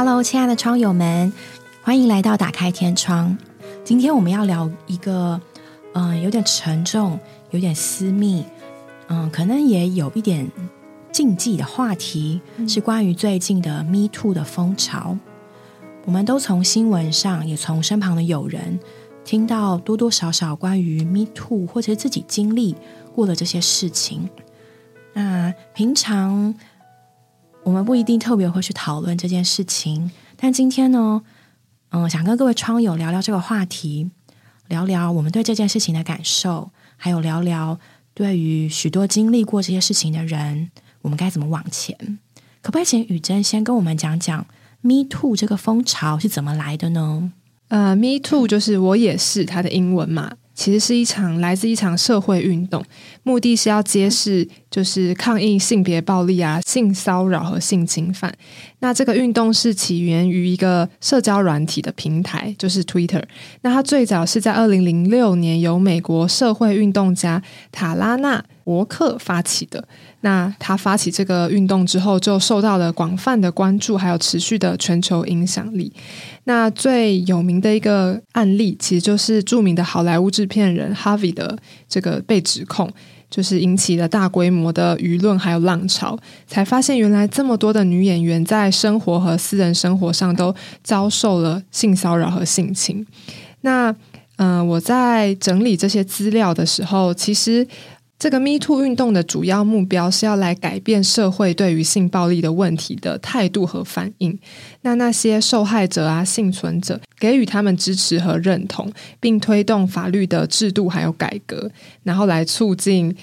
Hello，亲爱的窗友们，欢迎来到打开天窗。今天我们要聊一个，嗯，有点沉重、有点私密，嗯，可能也有一点禁忌的话题，是关于最近的 Me Too 的风潮。我们都从新闻上，也从身旁的友人听到多多少少关于 Me Too，或者自己经历过的这些事情。那平常。我们不一定特别会去讨论这件事情，但今天呢，嗯，想跟各位窗友聊聊这个话题，聊聊我们对这件事情的感受，还有聊聊对于许多经历过这些事情的人，我们该怎么往前？可不可以请雨珍先跟我们讲讲 “Me Too” 这个风潮是怎么来的呢？呃，“Me Too” 就是我也是它的英文嘛。其实是一场来自一场社会运动，目的是要揭示，就是抗议性别暴力啊、性骚扰和性侵犯。那这个运动是起源于一个社交软体的平台，就是 Twitter。那它最早是在二零零六年由美国社会运动家塔拉纳。伯克发起的，那他发起这个运动之后，就受到了广泛的关注，还有持续的全球影响力。那最有名的一个案例，其实就是著名的好莱坞制片人 Harvey 的这个被指控，就是引起了大规模的舆论还有浪潮，才发现原来这么多的女演员在生活和私人生活上都遭受了性骚扰和性侵。那嗯，我在整理这些资料的时候，其实。这个 Me Too 运动的主要目标是要来改变社会对于性暴力的问题的态度和反应。那那些受害者啊、幸存者，给予他们支持和认同，并推动法律的制度还有改革，然后来促进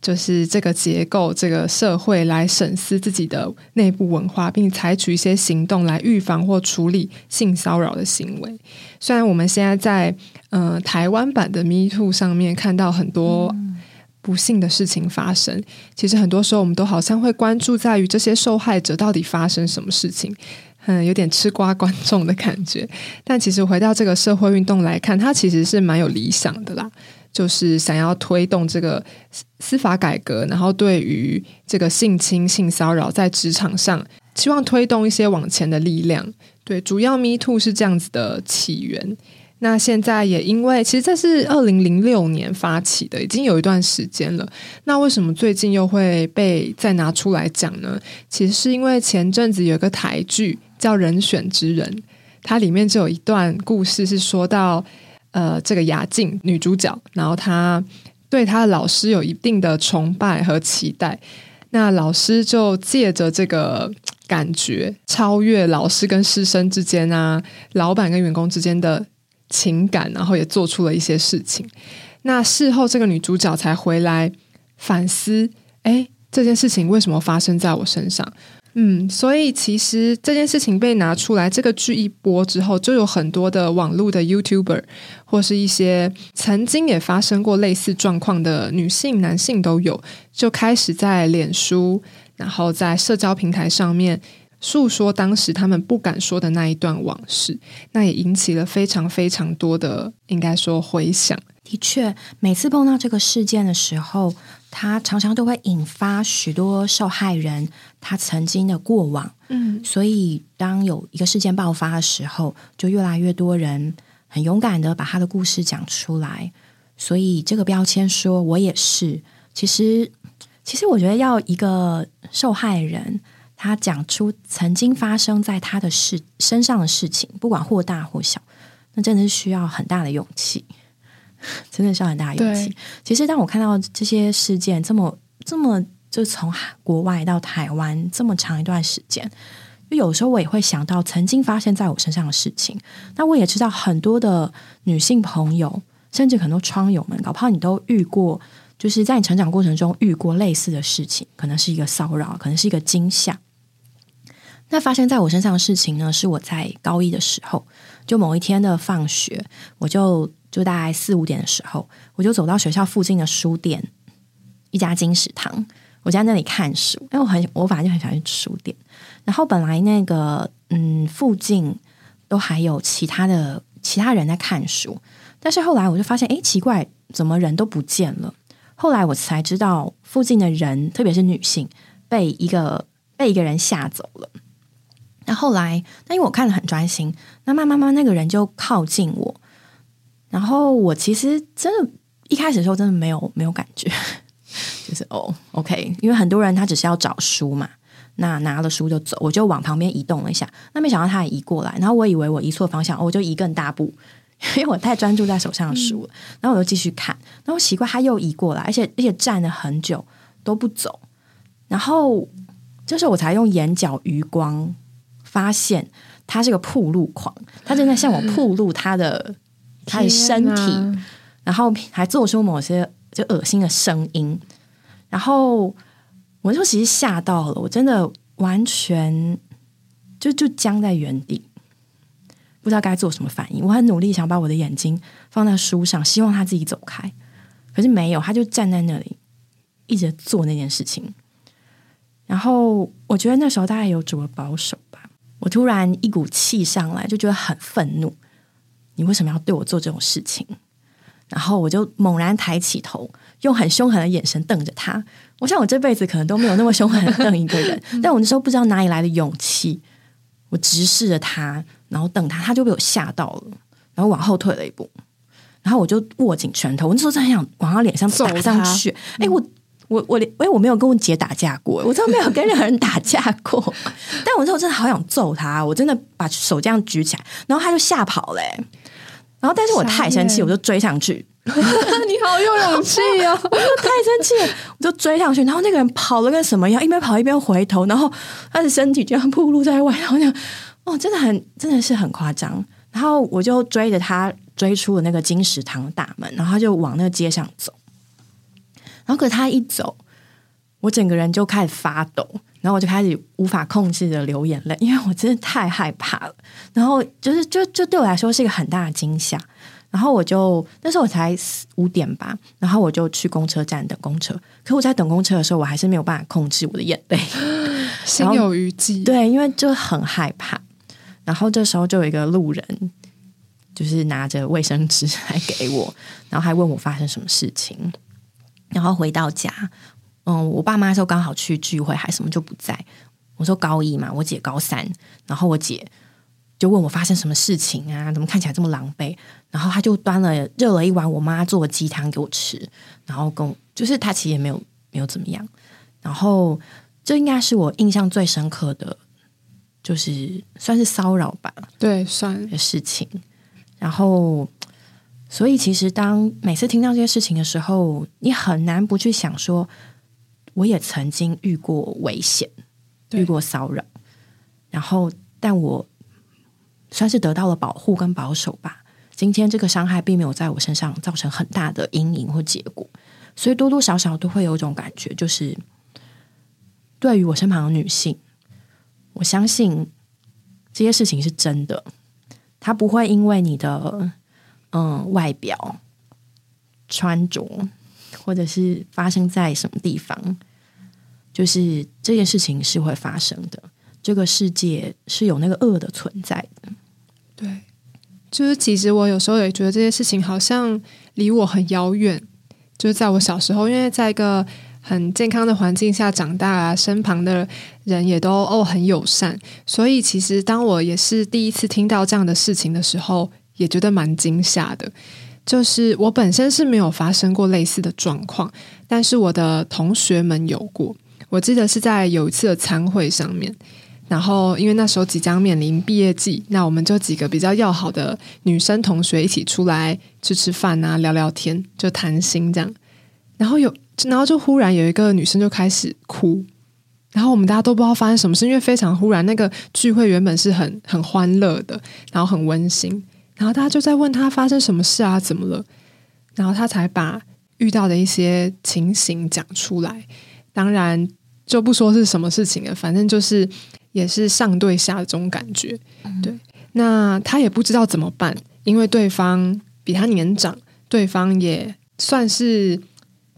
就是这个结构、这个社会来审视自己的内部文化，并采取一些行动来预防或处理性骚扰的行为。虽然我们现在在呃台湾版的 Me Too 上面看到很多。不幸的事情发生，其实很多时候我们都好像会关注在于这些受害者到底发生什么事情，嗯，有点吃瓜观众的感觉。但其实回到这个社会运动来看，它其实是蛮有理想的啦，就是想要推动这个司法改革，然后对于这个性侵、性骚扰在职场上，希望推动一些往前的力量。对，主要 Me Too 是这样子的起源。那现在也因为，其实这是二零零六年发起的，已经有一段时间了。那为什么最近又会被再拿出来讲呢？其实是因为前阵子有一个台剧叫《人选之人》，它里面就有一段故事是说到，呃，这个雅静女主角，然后她对她的老师有一定的崇拜和期待，那老师就借着这个感觉，超越老师跟师生之间啊，老板跟员工之间的。情感，然后也做出了一些事情。那事后，这个女主角才回来反思：哎，这件事情为什么发生在我身上？嗯，所以其实这件事情被拿出来，这个剧一播之后，就有很多的网络的 YouTuber 或是一些曾经也发生过类似状况的女性、男性都有，就开始在脸书，然后在社交平台上面。诉说当时他们不敢说的那一段往事，那也引起了非常非常多的，应该说回响。的确，每次碰到这个事件的时候，他常常都会引发许多受害人他曾经的过往。嗯，所以当有一个事件爆发的时候，就越来越多人很勇敢的把他的故事讲出来。所以这个标签说我也是，其实其实我觉得要一个受害人。他讲出曾经发生在他的事身上的事情，不管或大或小，那真的是需要很大的勇气，真的需要很大的勇气。其实，当我看到这些事件这么这么，就从国外到台湾这么长一段时间，就有时候我也会想到曾经发生在我身上的事情。那我也知道很多的女性朋友，甚至很多窗友们，搞不好你都遇过，就是在你成长过程中遇过类似的事情，可能是一个骚扰，可能是一个惊吓。那发生在我身上的事情呢？是我在高一的时候，就某一天的放学，我就就大概四五点的时候，我就走到学校附近的书店，一家金石堂，我在那里看书。因为我很，我反正就很喜欢去书店。然后本来那个嗯，附近都还有其他的其他人在看书，但是后来我就发现，哎，奇怪，怎么人都不见了？后来我才知道，附近的人，特别是女性，被一个被一个人吓走了。那后来，那因为我看的很专心，那慢慢慢那个人就靠近我，然后我其实真的，一开始的时候真的没有没有感觉，就是哦，OK，因为很多人他只是要找书嘛，那拿了书就走，我就往旁边移动了一下，那没想到他也移过来，然后我以为我移错方向，我就移更大步，因为我太专注在手上的书了，然后我就继续看，然后奇怪他又移过来，而且而且站了很久都不走，然后这时候我才用眼角余光。发现他是个铺路狂，他正在向我铺路他的他的身体，然后还做出某些就恶心的声音，然后我就其实吓到了，我真的完全就就僵在原地，不知道该做什么反应。我很努力想把我的眼睛放在书上，希望他自己走开，可是没有，他就站在那里一直做那件事情。然后我觉得那时候大概有主了保守。我突然一股气上来，就觉得很愤怒。你为什么要对我做这种事情？然后我就猛然抬起头，用很凶狠的眼神瞪着他。我想我这辈子可能都没有那么凶狠的瞪一个人，但我那时候不知道哪里来的勇气，我直视着他，然后瞪他，他就被我吓到了，然后往后退了一步，然后我就握紧拳头。我那时候真的很想往他脸上打上去。哎，我。我我连哎我没有跟我姐打架过，我真的没有跟任何人打架过。但我那时候真的好想揍他，我真的把手这样举起来，然后他就吓跑嘞。然后但是我太生气，我就追上去。你好有勇气哦！我太生气，我就追上去。然后那个人跑了跟什么样，一边跑一边回头，然后他的身体就像暴露在外。然后讲哦，真的很真的是很夸张。然后我就追着他追出了那个金石堂大门，然后他就往那个街上走。然后，可他一走，我整个人就开始发抖，然后我就开始无法控制的流眼泪，因为我真的太害怕了。然后就是，就就对我来说是一个很大的惊吓。然后我就那时候我才五点吧，然后我就去公车站等公车。可我在等公车的时候，我还是没有办法控制我的眼泪，心有余悸。对，因为就很害怕。然后这时候就有一个路人，就是拿着卫生纸来给我，然后还问我发生什么事情。然后回到家，嗯，我爸妈时候刚好去聚会还什么就不在。我说高一嘛，我姐高三，然后我姐就问我发生什么事情啊？怎么看起来这么狼狈？然后他就端了热了一碗我妈做的鸡汤给我吃，然后跟就是他其实也没有没有怎么样。然后这应该是我印象最深刻的，就是算是骚扰吧，对，算的事情。然后。所以，其实当每次听到这些事情的时候，你很难不去想说，我也曾经遇过危险，遇过骚扰，然后，但我算是得到了保护跟保守吧。今天这个伤害并没有在我身上造成很大的阴影或结果，所以多多少少都会有一种感觉，就是对于我身旁的女性，我相信这些事情是真的，她不会因为你的。嗯，外表、穿着，或者是发生在什么地方，就是这件事情是会发生的。这个世界是有那个恶的存在的。对，就是其实我有时候也觉得这些事情好像离我很遥远。就是在我小时候，因为在一个很健康的环境下长大啊，身旁的人也都哦很友善，所以其实当我也是第一次听到这样的事情的时候。也觉得蛮惊吓的，就是我本身是没有发生过类似的状况，但是我的同学们有过。我记得是在有一次的餐会上面，然后因为那时候即将面临毕业季，那我们就几个比较要好的女生同学一起出来吃吃饭啊，聊聊天，就谈心这样。然后有，然后就忽然有一个女生就开始哭，然后我们大家都不知道发生什么事，因为非常忽然，那个聚会原本是很很欢乐的，然后很温馨。然后大家就在问他发生什么事啊？怎么了？然后他才把遇到的一些情形讲出来。当然就不说是什么事情了，反正就是也是上对下的这种感觉。对，那他也不知道怎么办，因为对方比他年长，对方也算是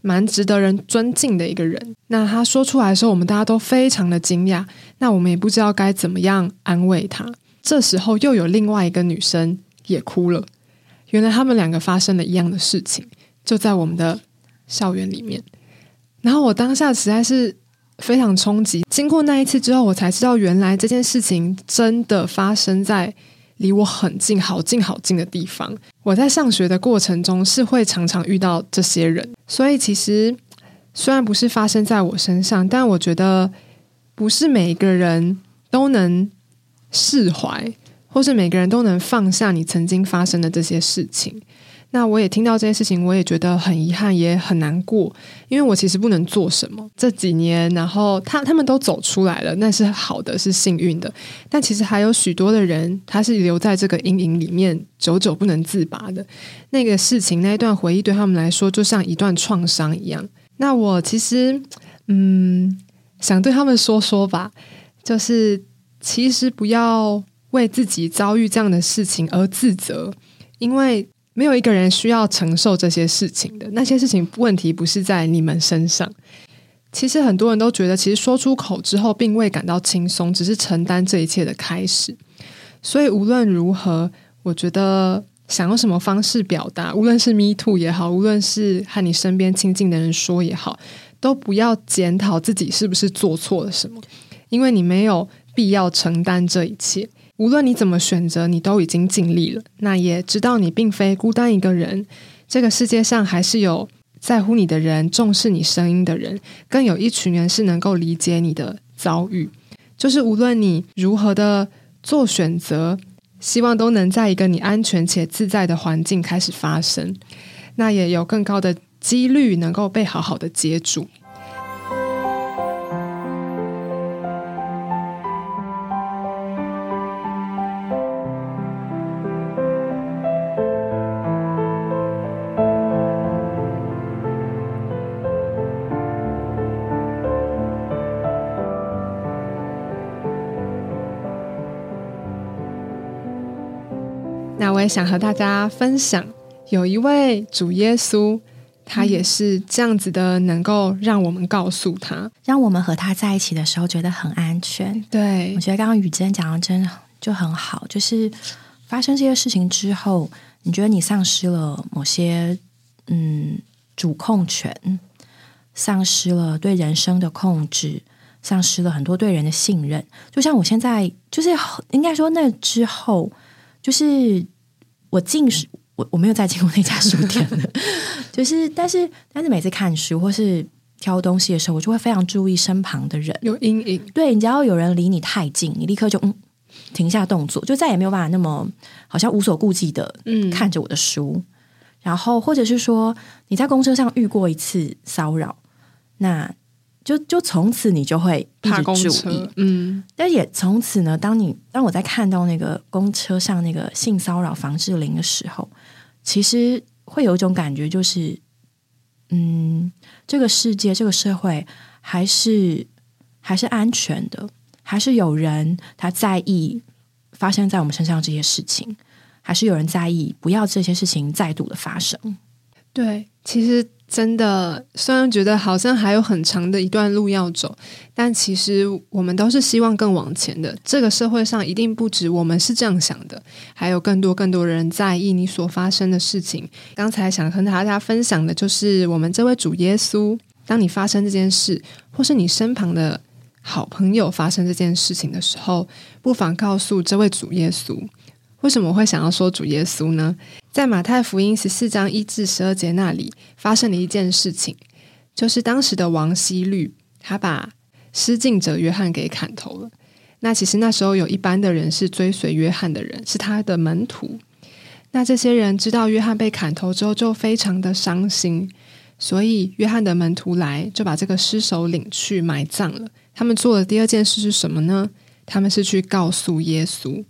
蛮值得人尊敬的一个人。那他说出来的时候，我们大家都非常的惊讶。那我们也不知道该怎么样安慰他。这时候又有另外一个女生。也哭了，原来他们两个发生了一样的事情，就在我们的校园里面。然后我当下实在是非常冲击。经过那一次之后，我才知道原来这件事情真的发生在离我很近、好近、好近的地方。我在上学的过程中是会常常遇到这些人，所以其实虽然不是发生在我身上，但我觉得不是每一个人都能释怀，或是每个人都能放下你曾经发生的这些事情。那我也听到这些事情，我也觉得很遗憾，也很难过，因为我其实不能做什么。这几年，然后他他们都走出来了，那是好的，是幸运的。但其实还有许多的人，他是留在这个阴影里面，久久不能自拔的。那个事情，那一段回忆，对他们来说，就像一段创伤一样。那我其实，嗯，想对他们说说吧，就是其实不要为自己遭遇这样的事情而自责，因为。没有一个人需要承受这些事情的，那些事情问题不是在你们身上。其实很多人都觉得，其实说出口之后并未感到轻松，只是承担这一切的开始。所以无论如何，我觉得想用什么方式表达，无论是 me too 也好，无论是和你身边亲近的人说也好，都不要检讨自己是不是做错了什么，因为你没有必要承担这一切。无论你怎么选择，你都已经尽力了。那也知道你并非孤单一个人，这个世界上还是有在乎你的人，重视你声音的人，更有一群人是能够理解你的遭遇。就是无论你如何的做选择，希望都能在一个你安全且自在的环境开始发生，那也有更高的几率能够被好好的接住。我也想和大家分享，有一位主耶稣，他也是这样子的，能够让我们告诉他，让我们和他在一起的时候觉得很安全。对我觉得刚刚雨珍讲的真的就很好，就是发生这些事情之后，你觉得你丧失了某些嗯主控权，丧失了对人生的控制，丧失了很多对人的信任。就像我现在，就是应该说那之后。就是我进是，我我没有再进过那家书店了。就是，但是，但是每次看书或是挑东西的时候，我就会非常注意身旁的人有阴影。对，你只要有人离你太近，你立刻就嗯停下动作，就再也没有办法那么好像无所顾忌的嗯看着我的书。然后，或者是说你在公车上遇过一次骚扰，那。就就从此你就会一直注意，嗯，但也从此呢，当你当我在看到那个公车上那个性骚扰防治铃的时候，其实会有一种感觉，就是，嗯，这个世界这个社会还是还是安全的，还是有人他在意发生在我们身上这些事情，还是有人在意不要这些事情再度的发生。对，其实。真的，虽然觉得好像还有很长的一段路要走，但其实我们都是希望更往前的。这个社会上一定不止我们是这样想的，还有更多更多人在意你所发生的事情。刚才想和大家分享的就是我们这位主耶稣。当你发生这件事，或是你身旁的好朋友发生这件事情的时候，不妨告诉这位主耶稣。为什么会想要说主耶稣呢？在马太福音十四章一至十二节那里发生了一件事情，就是当时的王希律他把施浸者约翰给砍头了。那其实那时候有一般的人是追随约翰的人，是他的门徒。那这些人知道约翰被砍头之后，就非常的伤心，所以约翰的门徒来就把这个尸首领去埋葬了。他们做的第二件事是什么呢？他们是去告诉耶稣。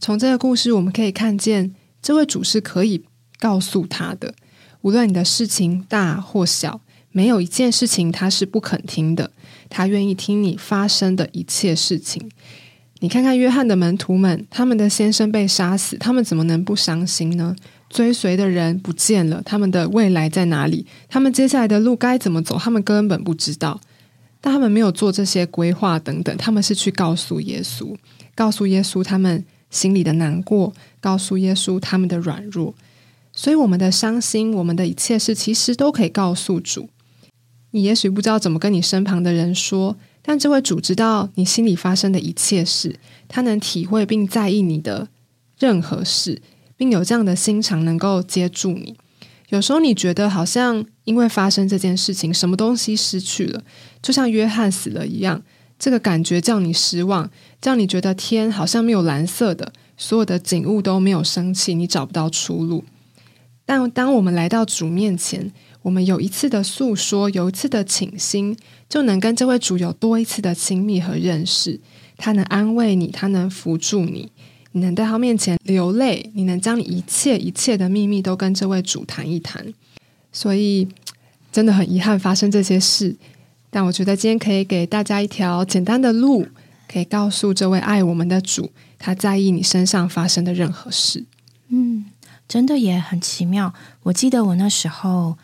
从这个故事，我们可以看见，这位主是可以告诉他的，无论你的事情大或小，没有一件事情他是不肯听的。他愿意听你发生的一切事情。你看看约翰的门徒们，他们的先生被杀死，他们怎么能不伤心呢？追随的人不见了，他们的未来在哪里？他们接下来的路该怎么走？他们根本不知道。但他们没有做这些规划等等，他们是去告诉耶稣，告诉耶稣他们。心里的难过，告诉耶稣他们的软弱，所以我们的伤心，我们的一切事，其实都可以告诉主。你也许不知道怎么跟你身旁的人说，但这位主知道你心里发生的一切事，他能体会并在意你的任何事，并有这样的心肠能够接住你。有时候你觉得好像因为发生这件事情，什么东西失去了，就像约翰死了一样，这个感觉叫你失望，叫你觉得天好像没有蓝色的，所有的景物都没有生气，你找不到出路。但当我们来到主面前，我们有一次的诉说，有一次的倾心，就能跟这位主有多一次的亲密和认识。他能安慰你，他能扶助你。你能在他面前流泪，你能将你一切一切的秘密都跟这位主谈一谈。所以真的很遗憾发生这些事，但我觉得今天可以给大家一条简单的路，可以告诉这位爱我们的主，他在意你身上发生的任何事。嗯，真的也很奇妙。我记得我那时候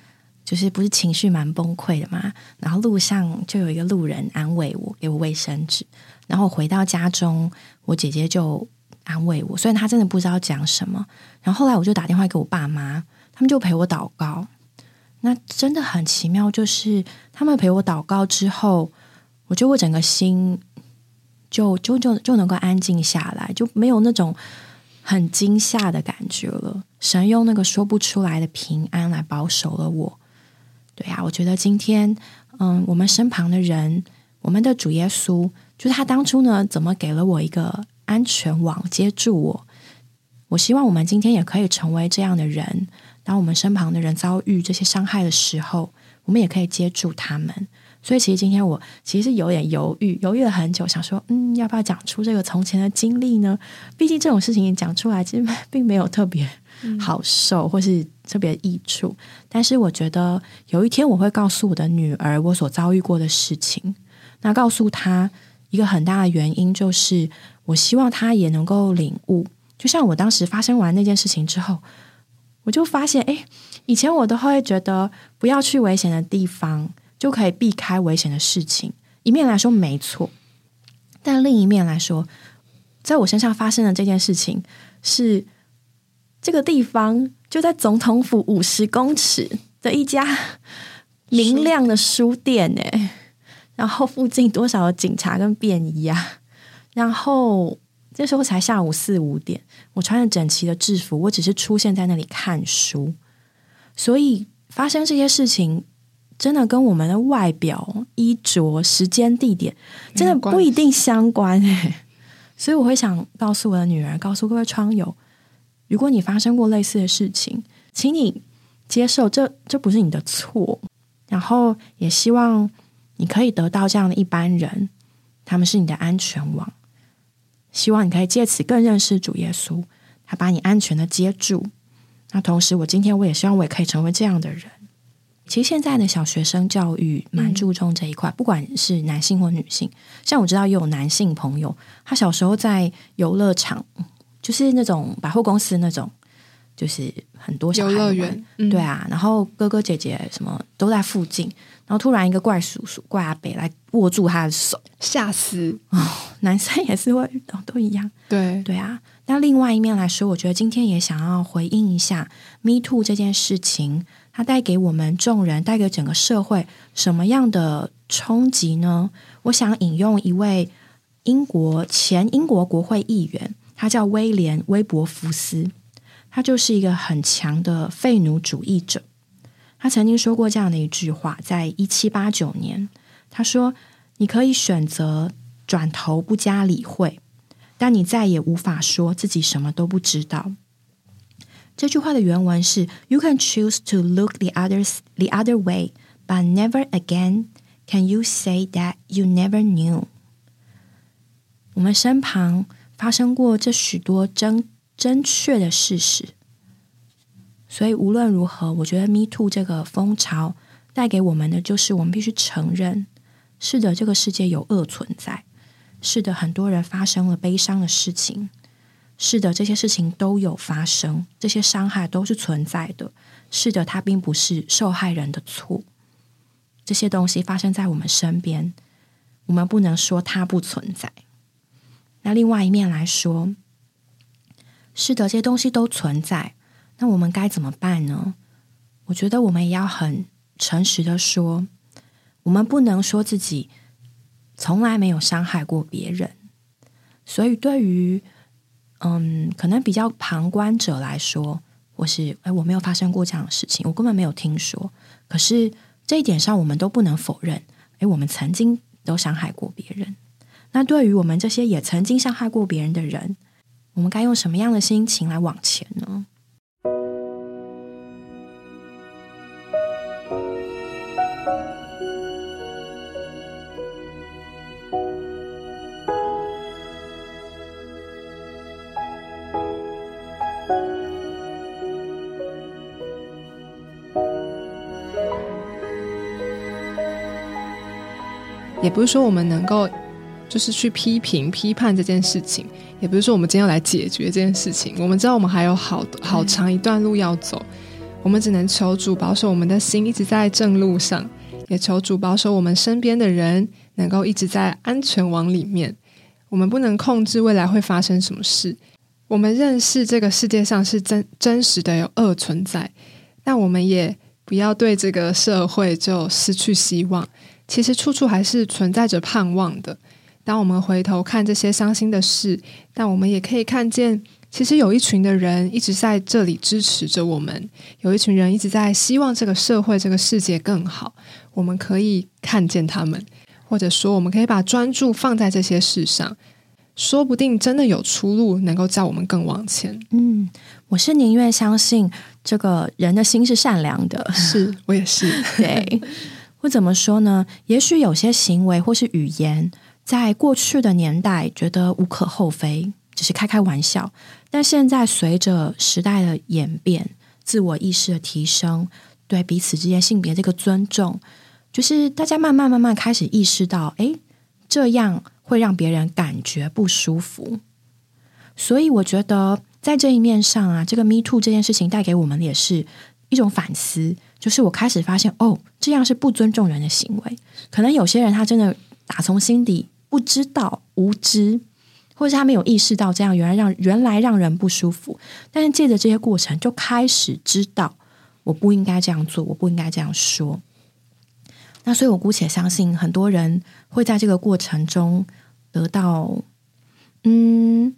就是不是情绪蛮崩溃的嘛，然后路上就有一个路人安慰我，给我卫生纸，然后回到家中，我姐姐就。安慰我，虽然她真的不知道讲什么。然后后来我就打电话给我爸妈，他们就陪我祷告。那真的很奇妙，就是他们陪我祷告之后，我就我整个心就就就就能够安静下来，就没有那种很惊吓的感觉了。神用那个说不出来的平安来保守了我。对呀，我觉得今天，嗯，我们身旁的人，我们的主耶稣，就他当初呢，怎么给了我一个。安全网接住我，我希望我们今天也可以成为这样的人。当我们身旁的人遭遇这些伤害的时候，我们也可以接住他们。所以，其实今天我其实有点犹豫，犹豫了很久，想说，嗯，要不要讲出这个从前的经历呢？毕竟这种事情讲出来，其实并没有特别好受，或是特别益处。但是，我觉得有一天我会告诉我的女儿我所遭遇过的事情。那告诉她一个很大的原因就是。我希望她也能够领悟，就像我当时发生完那件事情之后，我就发现，哎，以前我都会觉得不要去危险的地方，就可以避开危险的事情。一面来说没错，但另一面来说，在我身上发生的这件事情是这个地方就在总统府五十公尺的一家明亮的书店，哎，然后附近多少的警察跟便衣啊！然后这时候才下午四五点，我穿着整齐的制服，我只是出现在那里看书，所以发生这些事情真的跟我们的外表、衣着、时间、地点真的不一定相关。所以我会想告诉我的女儿，告诉各位窗友，如果你发生过类似的事情，请你接受这这不是你的错，然后也希望你可以得到这样的一般人，他们是你的安全网。希望你可以借此更认识主耶稣，他把你安全的接住。那同时，我今天我也希望我也可以成为这样的人。其实现在的小学生教育蛮注重这一块，不管是男性或女性。像我知道也有男性朋友，他小时候在游乐场，就是那种百货公司那种，就是很多小游乐园，对啊。然后哥哥姐姐什么都在附近。然后突然一个怪叔叔、怪阿北来握住他的手，吓死！哦，男生也是会遇到，都一样。对对啊。那另外一面来说，我觉得今天也想要回应一下 “Me Too” 这件事情，它带给我们众人、带给整个社会什么样的冲击呢？我想引用一位英国前英国国会议员，他叫威廉·威伯福斯，他就是一个很强的废奴主义者。他曾经说过这样的一句话，在一七八九年，他说：“你可以选择转头不加理会，但你再也无法说自己什么都不知道。”这句话的原文是：“You can choose to look the others the other way, but never again can you say that you never knew。”我们身旁发生过这许多真真确的事实。所以无论如何，我觉得 “Me Too” 这个风潮带给我们的，就是我们必须承认：是的，这个世界有恶存在；是的，很多人发生了悲伤的事情；是的，这些事情都有发生，这些伤害都是存在的；是的，它并不是受害人的错。这些东西发生在我们身边，我们不能说它不存在。那另外一面来说，是的，这些东西都存在。那我们该怎么办呢？我觉得我们也要很诚实的说，我们不能说自己从来没有伤害过别人。所以，对于嗯，可能比较旁观者来说，或是哎，我没有发生过这样的事情，我根本没有听说。可是这一点上，我们都不能否认，哎，我们曾经都伤害过别人。那对于我们这些也曾经伤害过别人的人，我们该用什么样的心情来往前呢？不是说我们能够就是去批评、批判这件事情，也不是说我们今天要来解决这件事情。我们知道我们还有好好长一段路要走，我们只能求主保守我们的心一直在正路上，也求主保守我们身边的人能够一直在安全网里面。我们不能控制未来会发生什么事，我们认识这个世界上是真真实的有恶存在，但我们也不要对这个社会就失去希望。其实处处还是存在着盼望的。当我们回头看这些伤心的事，但我们也可以看见，其实有一群的人一直在这里支持着我们，有一群人一直在希望这个社会、这个世界更好。我们可以看见他们，或者说，我们可以把专注放在这些事上，说不定真的有出路，能够叫我们更往前。嗯，我是宁愿相信这个人的心是善良的，是我也是，对。会怎么说呢？也许有些行为或是语言，在过去的年代觉得无可厚非，只是开开玩笑。但现在随着时代的演变，自我意识的提升，对彼此之间性别这个尊重，就是大家慢慢慢慢开始意识到，哎，这样会让别人感觉不舒服。所以我觉得在这一面上啊，这个 Me Too 这件事情带给我们也是一种反思。就是我开始发现，哦，这样是不尊重人的行为。可能有些人他真的打从心底不知道、无知，或者是他没有意识到这样原来让原来让人不舒服。但是借着这些过程，就开始知道我不应该这样做，我不应该这样说。那所以，我姑且相信很多人会在这个过程中得到，嗯，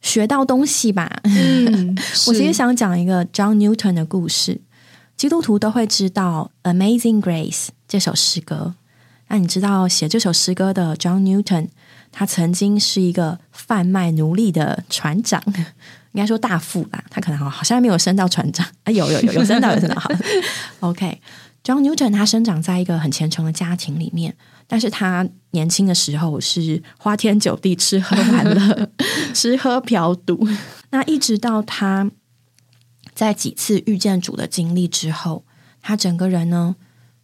学到东西吧。嗯，我其实想讲一个 John Newton 的故事。基督徒都会知道《Amazing Grace》这首诗歌。那你知道写这首诗歌的 John Newton，他曾经是一个贩卖奴隶的船长，应该说大富吧？他可能好好像没有升到船长啊，有有有有升到有升到好。OK，John Newton 他生长在一个很虔诚的家庭里面，但是他年轻的时候是花天酒地、吃喝玩乐、吃喝嫖赌。那一直到他。在几次遇见主的经历之后，他整个人呢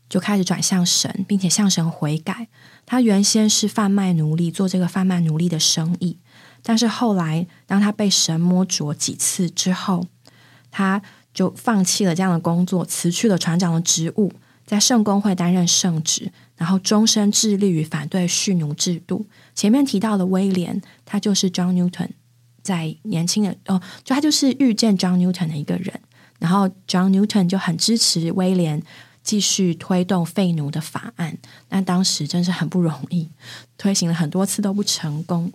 就开始转向神，并且向神悔改。他原先是贩卖奴隶，做这个贩卖奴隶的生意，但是后来当他被神摸着几次之后，他就放弃了这样的工作，辞去了船长的职务，在圣公会担任圣职，然后终身致力于反对蓄奴制度。前面提到的威廉，他就是 John Newton。在年轻的哦，就他就是遇见 John Newton 的一个人，然后 John Newton 就很支持威廉继续推动废奴的法案。那当时真是很不容易，推行了很多次都不成功。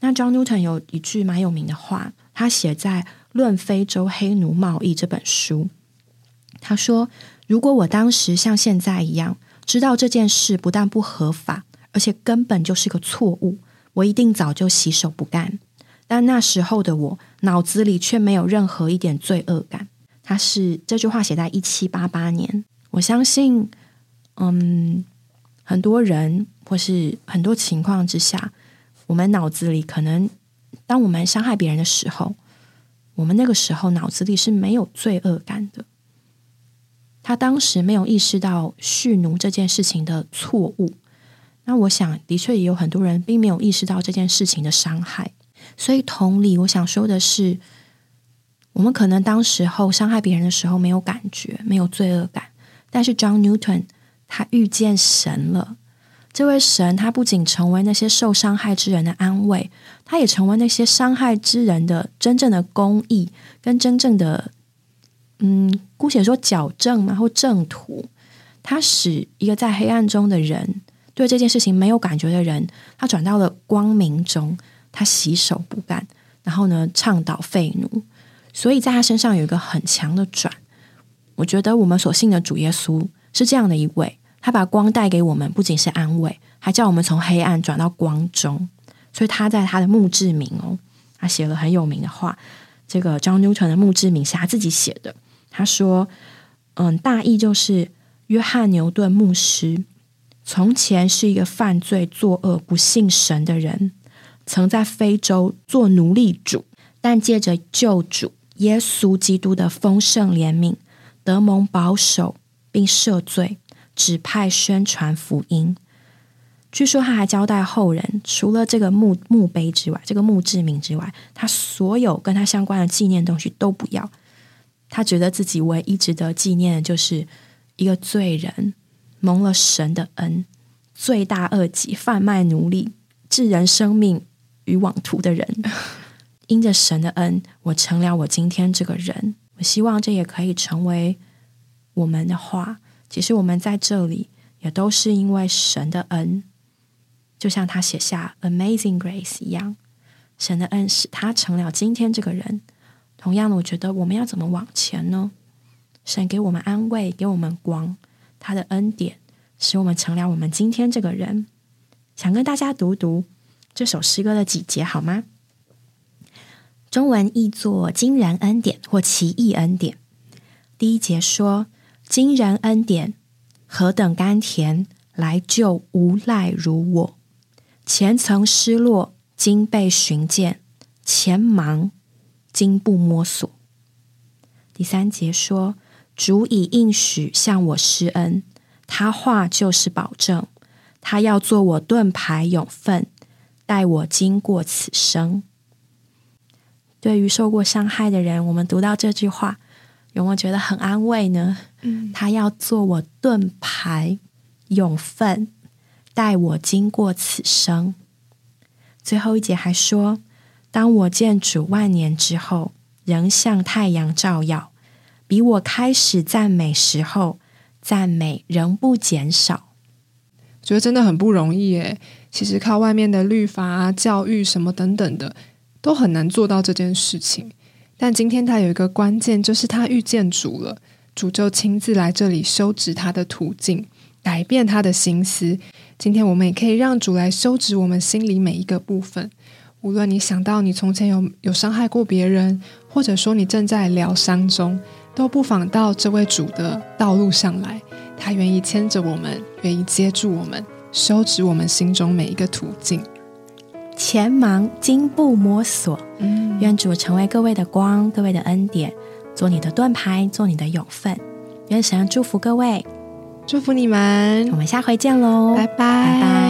那 John Newton 有一句蛮有名的话，他写在《论非洲黑奴贸易》这本书。他说：“如果我当时像现在一样，知道这件事不但不合法，而且根本就是个错误，我一定早就洗手不干。”但那时候的我脑子里却没有任何一点罪恶感。他是这句话写在一七八八年。我相信，嗯，很多人或是很多情况之下，我们脑子里可能，当我们伤害别人的时候，我们那个时候脑子里是没有罪恶感的。他当时没有意识到蓄奴这件事情的错误。那我想，的确也有很多人并没有意识到这件事情的伤害。所以，同理，我想说的是，我们可能当时候伤害别人的时候没有感觉，没有罪恶感。但是，John Newton 他遇见神了。这位神，他不仅成为那些受伤害之人的安慰，他也成为那些伤害之人的真正的公义跟真正的，嗯，姑且说矫正嘛，或正途。他使一个在黑暗中的人，对这件事情没有感觉的人，他转到了光明中，他洗手不干，然后呢，倡导废奴，所以在他身上有一个很强的转。我觉得我们所信的主耶稣是这样的一位，他把光带给我们，不仅是安慰，还叫我们从黑暗转到光中。所以他在他的墓志铭哦，他写了很有名的话。这个 John Newton 的墓志铭是他自己写的。他说：“嗯，大意就是约翰牛顿牧师从前是一个犯罪、作恶、不信神的人，曾在非洲做奴隶主，但借着救主耶稣基督的丰盛怜悯，得蒙保守并赦罪，指派宣传福音。”据说他还交代后人，除了这个墓墓碑之外，这个墓志铭之外，他所有跟他相关的纪念东西都不要。他觉得自己唯一值得纪念的，就是一个罪人蒙了神的恩，罪大恶极，贩卖奴隶，置人生命与网图的人。因着神的恩，我成了我今天这个人。我希望这也可以成为我们的话。其实我们在这里，也都是因为神的恩。就像他写下 “Amazing Grace” 一样，神的恩使他成了今天这个人。同样的，我觉得我们要怎么往前呢？神给我们安慰，给我们光，他的恩典使我们成了我们今天这个人。想跟大家读读这首诗歌的几节好吗？中文译作“惊人恩典”或“奇异恩典”。第一节说：“惊人恩典何等甘甜，来救无赖如我。”前曾失落，今被寻见；前忙，今不摸索。第三节说：“主以应许向我施恩，他话就是保证，他要做我盾牌永分，带我经过此生。”对于受过伤害的人，我们读到这句话，有没有觉得很安慰呢？嗯，他要做我盾牌永分。带我经过此生。最后一节还说：“当我见主万年之后，仍像太阳照耀，比我开始赞美时候赞美仍不减少。”觉得真的很不容易诶。其实靠外面的律法啊、教育什么等等的，都很难做到这件事情。但今天他有一个关键，就是他遇见主了，主就亲自来这里修直他的途径。改变他的心思。今天我们也可以让主来修直我们心里每一个部分。无论你想到你从前有有伤害过别人，或者说你正在疗伤中，都不妨到这位主的道路上来。他愿意牵着我们，愿意接住我们，修止我们心中每一个途径。前忙今不摸索，嗯，愿主成为各位的光，各位的恩典，做你的盾牌，做你的永分。愿神祝福各位。祝福你们，我们下回见喽，拜拜。